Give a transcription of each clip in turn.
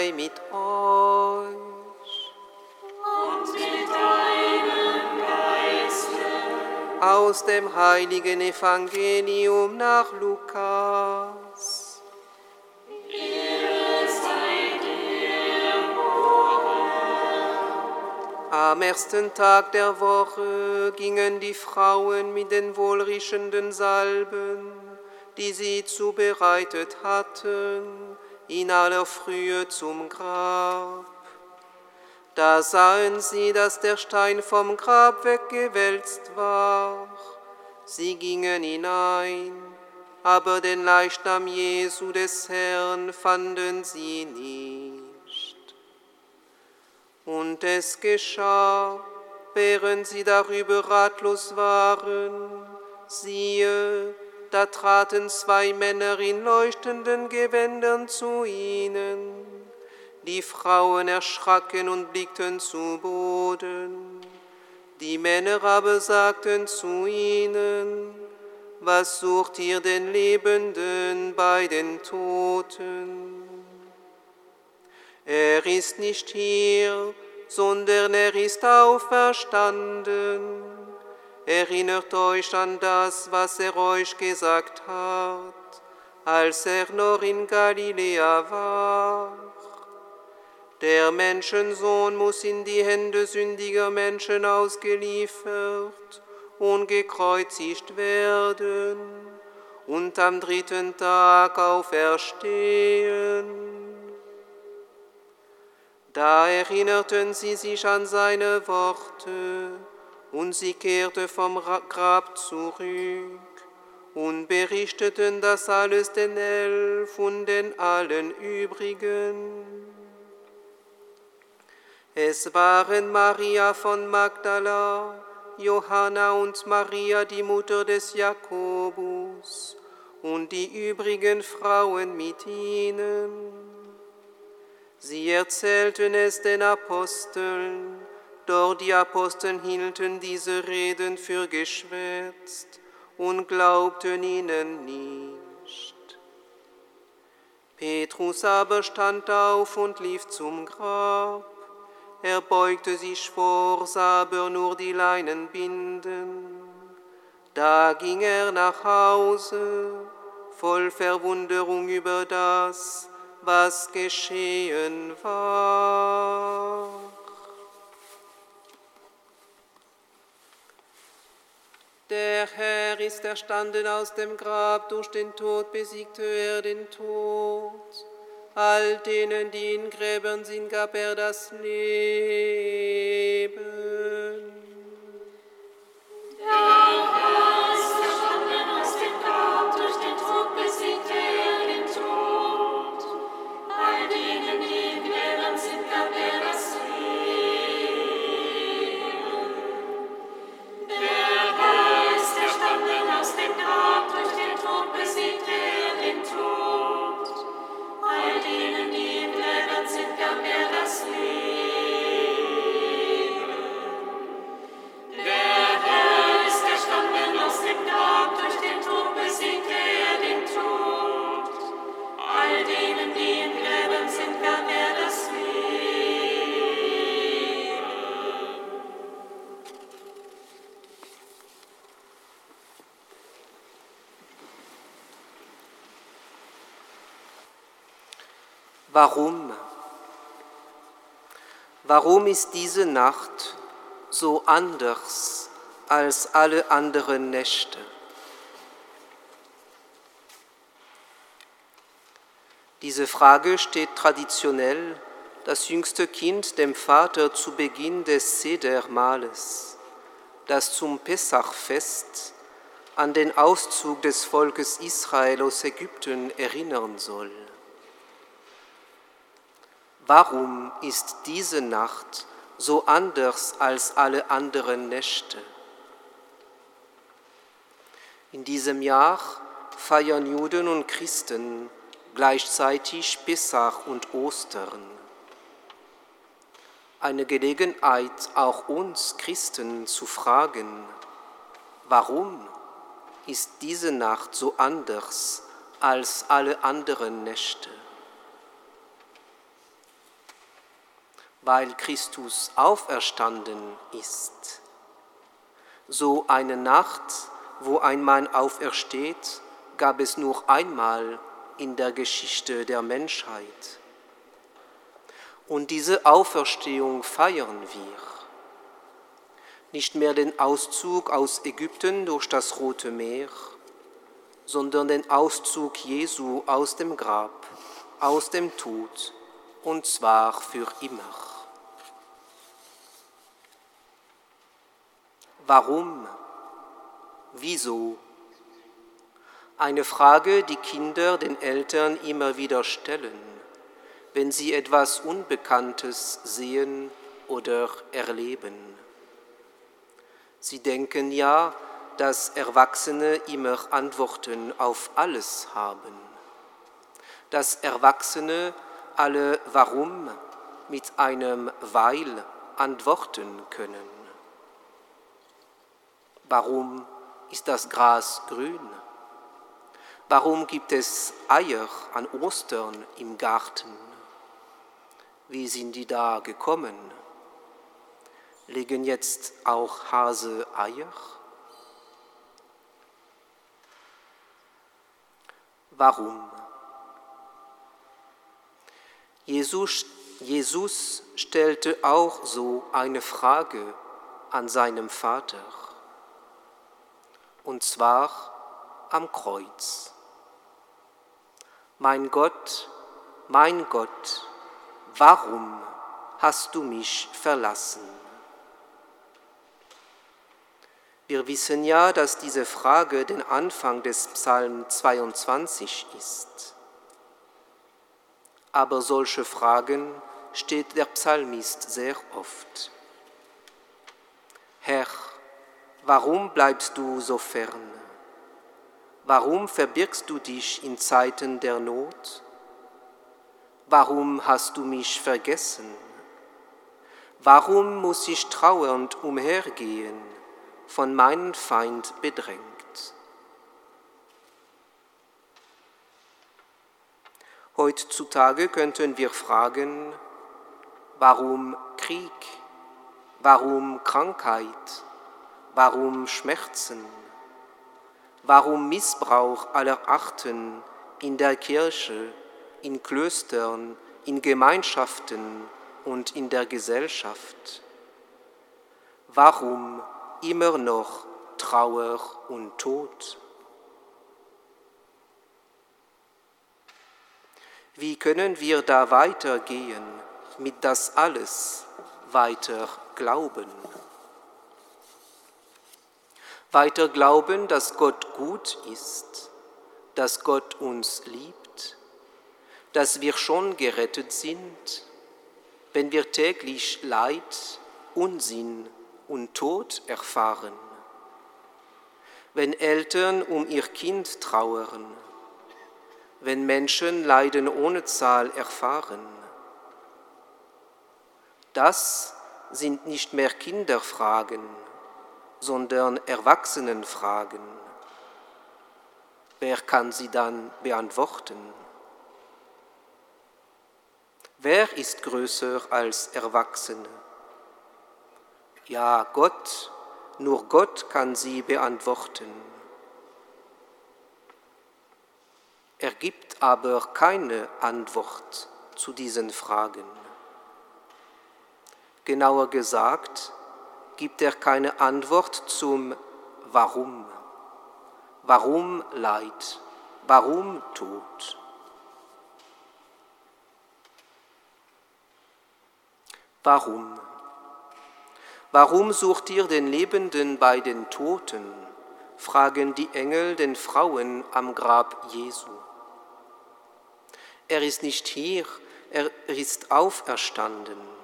sei mit euch. Und mit deinem Geiste. Aus dem heiligen Evangelium nach Lukas. Dir, Am ersten Tag der Woche gingen die Frauen mit den wohlriechenden Salben, die sie zubereitet hatten, in aller Frühe zum Grab. Da sahen sie, dass der Stein vom Grab weggewälzt war. Sie gingen hinein, aber den Leichnam Jesu des Herrn fanden sie nicht. Und es geschah, während sie darüber ratlos waren, siehe, da traten zwei Männer in leuchtenden Gewändern zu ihnen. Die Frauen erschraken und blickten zu Boden. Die Männer aber sagten zu ihnen, was sucht ihr den Lebenden bei den Toten? Er ist nicht hier, sondern er ist auferstanden. Erinnert euch an das, was er euch gesagt hat, als er noch in Galiläa war. Der Menschensohn muss in die Hände sündiger Menschen ausgeliefert und gekreuzigt werden und am dritten Tag auferstehen. Da erinnerten sie sich an seine Worte und sie kehrte vom Ra- Grab zurück und berichteten das alles den Elf und den allen übrigen. Es waren Maria von Magdala, Johanna und Maria, die Mutter des Jakobus, und die übrigen Frauen mit ihnen. Sie erzählten es den Aposteln, doch die Apostel hielten diese Reden für geschwätzt und glaubten ihnen nicht. Petrus aber stand auf und lief zum Grab. Er beugte sich vor, sah aber nur die Leinen binden. Da ging er nach Hause, voll Verwunderung über das, was geschehen war. Der Herr ist erstanden aus dem Grab, durch den Tod besiegte er den Tod. All denen, die in Gräbern sind, gab er das Leben. Warum? Warum ist diese Nacht so anders als alle anderen Nächte? Diese Frage steht traditionell das jüngste Kind dem Vater zu Beginn des Sedermahles, das zum Pessachfest an den Auszug des Volkes Israel aus Ägypten erinnern soll. Warum ist diese Nacht so anders als alle anderen Nächte? In diesem Jahr feiern Juden und Christen gleichzeitig Pessach und Ostern. Eine Gelegenheit, auch uns Christen zu fragen, warum ist diese Nacht so anders als alle anderen Nächte? Weil Christus auferstanden ist. So eine Nacht, wo ein Mann aufersteht, gab es nur einmal in der Geschichte der Menschheit. Und diese Auferstehung feiern wir. Nicht mehr den Auszug aus Ägypten durch das Rote Meer, sondern den Auszug Jesu aus dem Grab, aus dem Tod, und zwar für immer. Warum? Wieso? Eine Frage, die Kinder den Eltern immer wieder stellen, wenn sie etwas Unbekanntes sehen oder erleben. Sie denken ja, dass Erwachsene immer Antworten auf alles haben, dass Erwachsene alle Warum mit einem Weil antworten können. Warum ist das Gras grün? Warum gibt es Eier an Ostern im Garten? Wie sind die da gekommen? Legen jetzt auch Hase Eier? Warum? Jesus, Jesus stellte auch so eine Frage an seinem Vater und zwar am Kreuz. Mein Gott, mein Gott, warum hast du mich verlassen? Wir wissen ja, dass diese Frage den Anfang des Psalm 22 ist. Aber solche Fragen steht der Psalmist sehr oft. Herr, Warum bleibst du so fern? Warum verbirgst du dich in Zeiten der Not? Warum hast du mich vergessen? Warum muss ich trauernd umhergehen, von meinem Feind bedrängt? Heutzutage könnten wir fragen, warum Krieg? Warum Krankheit? Warum Schmerzen? Warum Missbrauch aller Arten in der Kirche, in Klöstern, in Gemeinschaften und in der Gesellschaft? Warum immer noch Trauer und Tod? Wie können wir da weitergehen, mit das alles weiter glauben? Weiter glauben, dass Gott gut ist, dass Gott uns liebt, dass wir schon gerettet sind, wenn wir täglich Leid, Unsinn und Tod erfahren, wenn Eltern um ihr Kind trauern, wenn Menschen Leiden ohne Zahl erfahren. Das sind nicht mehr Kinderfragen, sondern Erwachsenenfragen. Wer kann sie dann beantworten? Wer ist größer als Erwachsene? Ja, Gott, nur Gott kann sie beantworten. Er gibt aber keine Antwort zu diesen Fragen. Genauer gesagt, gibt er keine Antwort zum Warum. Warum Leid? Warum Tod? Warum? Warum sucht ihr den Lebenden bei den Toten, fragen die Engel den Frauen am Grab Jesu. Er ist nicht hier, er ist auferstanden.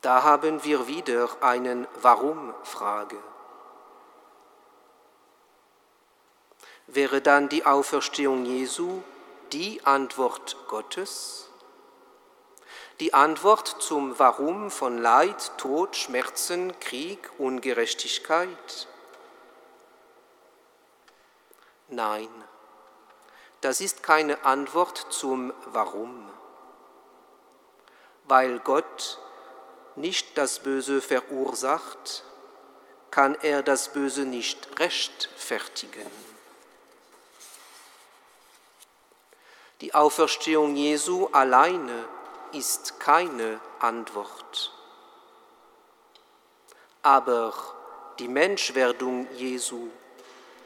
Da haben wir wieder einen Warum-Frage. Wäre dann die Auferstehung Jesu die Antwort Gottes? Die Antwort zum Warum von Leid, Tod, Schmerzen, Krieg, Ungerechtigkeit? Nein, das ist keine Antwort zum Warum, weil Gott nicht das Böse verursacht, kann er das Böse nicht rechtfertigen. Die Auferstehung Jesu alleine ist keine Antwort. Aber die Menschwerdung Jesu,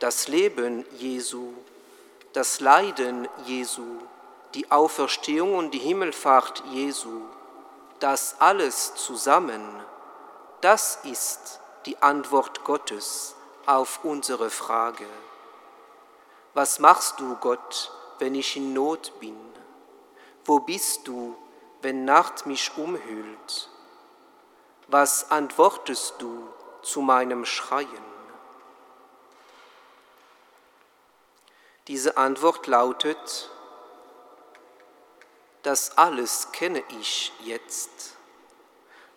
das Leben Jesu, das Leiden Jesu, die Auferstehung und die Himmelfahrt Jesu, das alles zusammen, das ist die Antwort Gottes auf unsere Frage. Was machst du, Gott, wenn ich in Not bin? Wo bist du, wenn Nacht mich umhüllt? Was antwortest du zu meinem Schreien? Diese Antwort lautet, das alles kenne ich jetzt,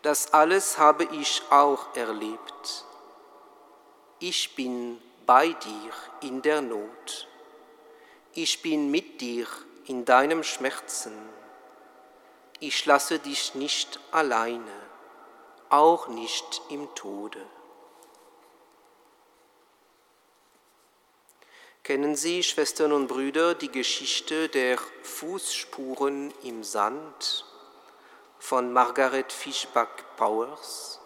das alles habe ich auch erlebt. Ich bin bei dir in der Not, ich bin mit dir in deinem Schmerzen ich lasse dich nicht alleine, auch nicht im Tode. Kennen Sie, Schwestern und Brüder, die Geschichte der Fußspuren im Sand von Margaret Fischbach Powers?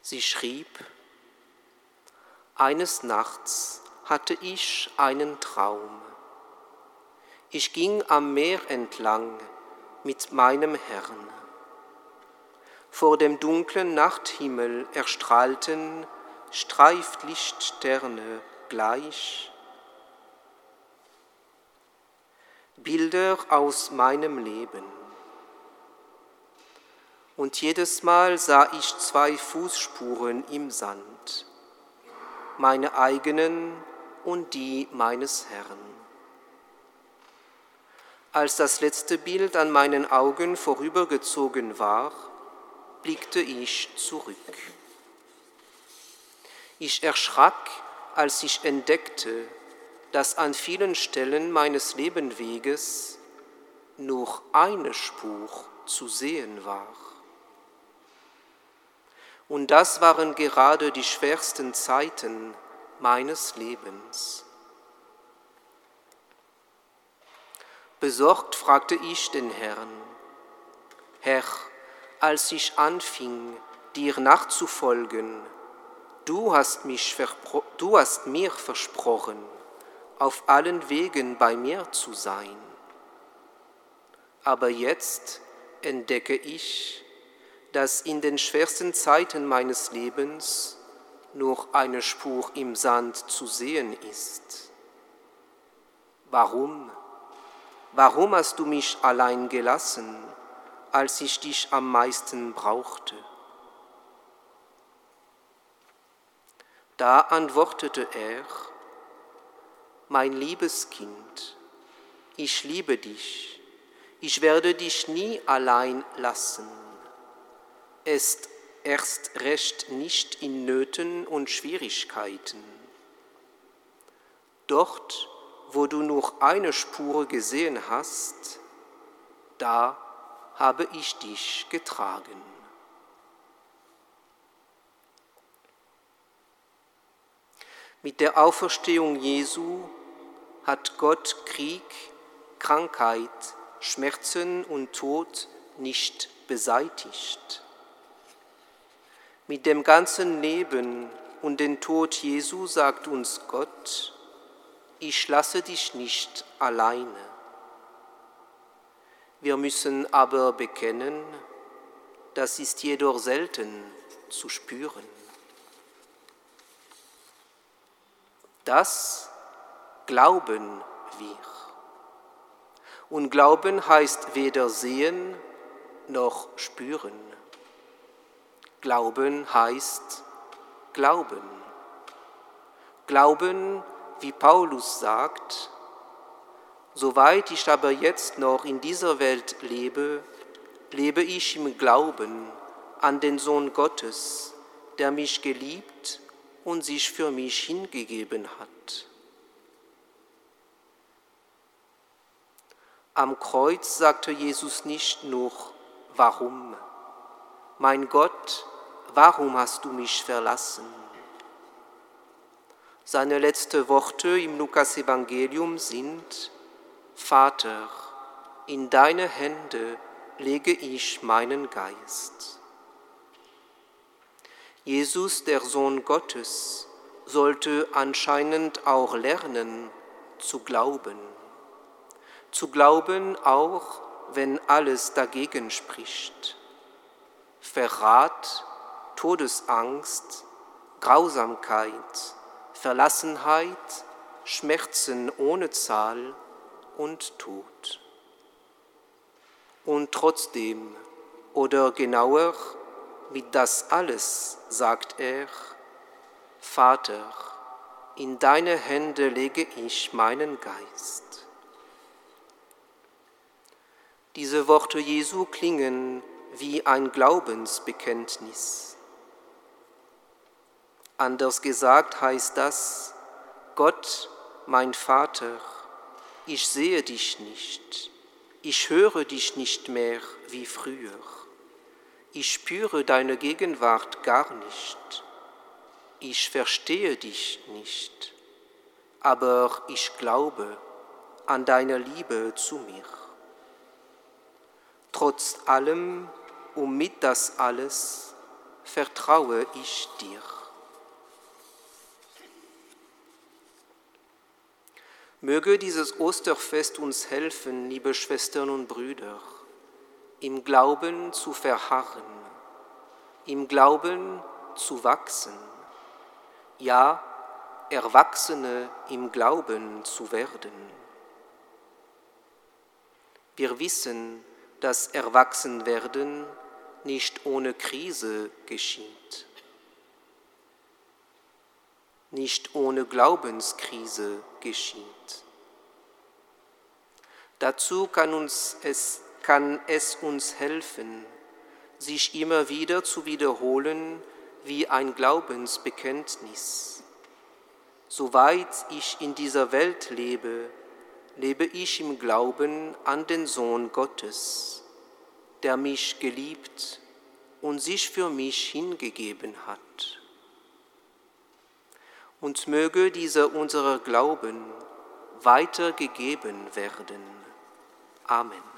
Sie schrieb, eines Nachts hatte ich einen Traum. Ich ging am Meer entlang mit meinem Herrn. Vor dem dunklen Nachthimmel erstrahlten Streiflichtsterne gleich. Bilder aus meinem Leben. Und jedes Mal sah ich zwei Fußspuren im Sand, meine eigenen und die meines Herrn. Als das letzte Bild an meinen Augen vorübergezogen war, blickte ich zurück. Ich erschrak, als ich entdeckte, dass an vielen Stellen meines Lebenweges nur eine Spur zu sehen war. Und das waren gerade die schwersten Zeiten meines Lebens. Besorgt fragte ich den Herrn, Herr, als ich anfing, dir nachzufolgen, du hast, mich du hast mir versprochen, auf allen Wegen bei mir zu sein. Aber jetzt entdecke ich, dass in den schwersten Zeiten meines Lebens nur eine Spur im Sand zu sehen ist. Warum? warum hast du mich allein gelassen, als ich dich am meisten brauchte? Da antwortete er, mein liebes Kind, ich liebe dich, ich werde dich nie allein lassen. Es erst recht nicht in Nöten und Schwierigkeiten. Dort, wo du nur eine Spur gesehen hast, da habe ich dich getragen. Mit der Auferstehung Jesu hat Gott Krieg, Krankheit, Schmerzen und Tod nicht beseitigt. Mit dem ganzen Leben und dem Tod Jesu sagt uns Gott, ich lasse dich nicht alleine. Wir müssen aber bekennen, das ist jedoch selten, zu spüren. Das glauben wir. Und Glauben heißt weder sehen noch spüren. Glauben heißt Glauben. Glauben, wie Paulus sagt, soweit ich aber jetzt noch in dieser Welt lebe, lebe ich im Glauben an den Sohn Gottes, der mich geliebt und sich für mich hingegeben hat. Am Kreuz sagte Jesus nicht nur, warum? Mein Gott, warum hast du mich verlassen? Seine letzten Worte im Lukas-Evangelium sind, Vater, in deine Hände lege ich meinen Geist. Jesus, der Sohn Gottes, sollte anscheinend auch lernen zu glauben. Zu glauben auch, wenn alles dagegen spricht. Verrat, Todesangst, Grausamkeit, Verlassenheit, Schmerzen ohne Zahl und Tod. Und trotzdem, oder genauer, wie das alles, sagt er, Vater, in deine Hände lege ich meinen Geist. Diese Worte Jesu klingen wie ein Glaubensbekenntnis. Anders gesagt heißt das, Gott, mein Vater, ich sehe dich nicht, ich höre dich nicht mehr wie früher ich spüre deine Gegenwart gar nicht, ich verstehe dich nicht, aber ich glaube an deine Liebe zu mir. Trotz allem und mit das alles vertraue ich dir. Möge dieses Osterfest uns helfen, liebe Schwestern und Brüder, im Glauben zu verharren, im Glauben zu wachsen, ja, Erwachsene im Glauben zu werden. Wir wissen, dass Erwachsenwerden nicht ohne Krise geschieht, nicht ohne Glaubenskrise geschieht. Dazu kann uns es kann es uns helfen, sich immer wieder zu wiederholen wie ein Glaubensbekenntnis. Soweit ich in dieser Welt lebe, lebe ich im Glauben an den Sohn Gottes, der mich geliebt und sich für mich hingegeben hat. Und möge dieser unserer Glauben weitergegeben werden. Amen.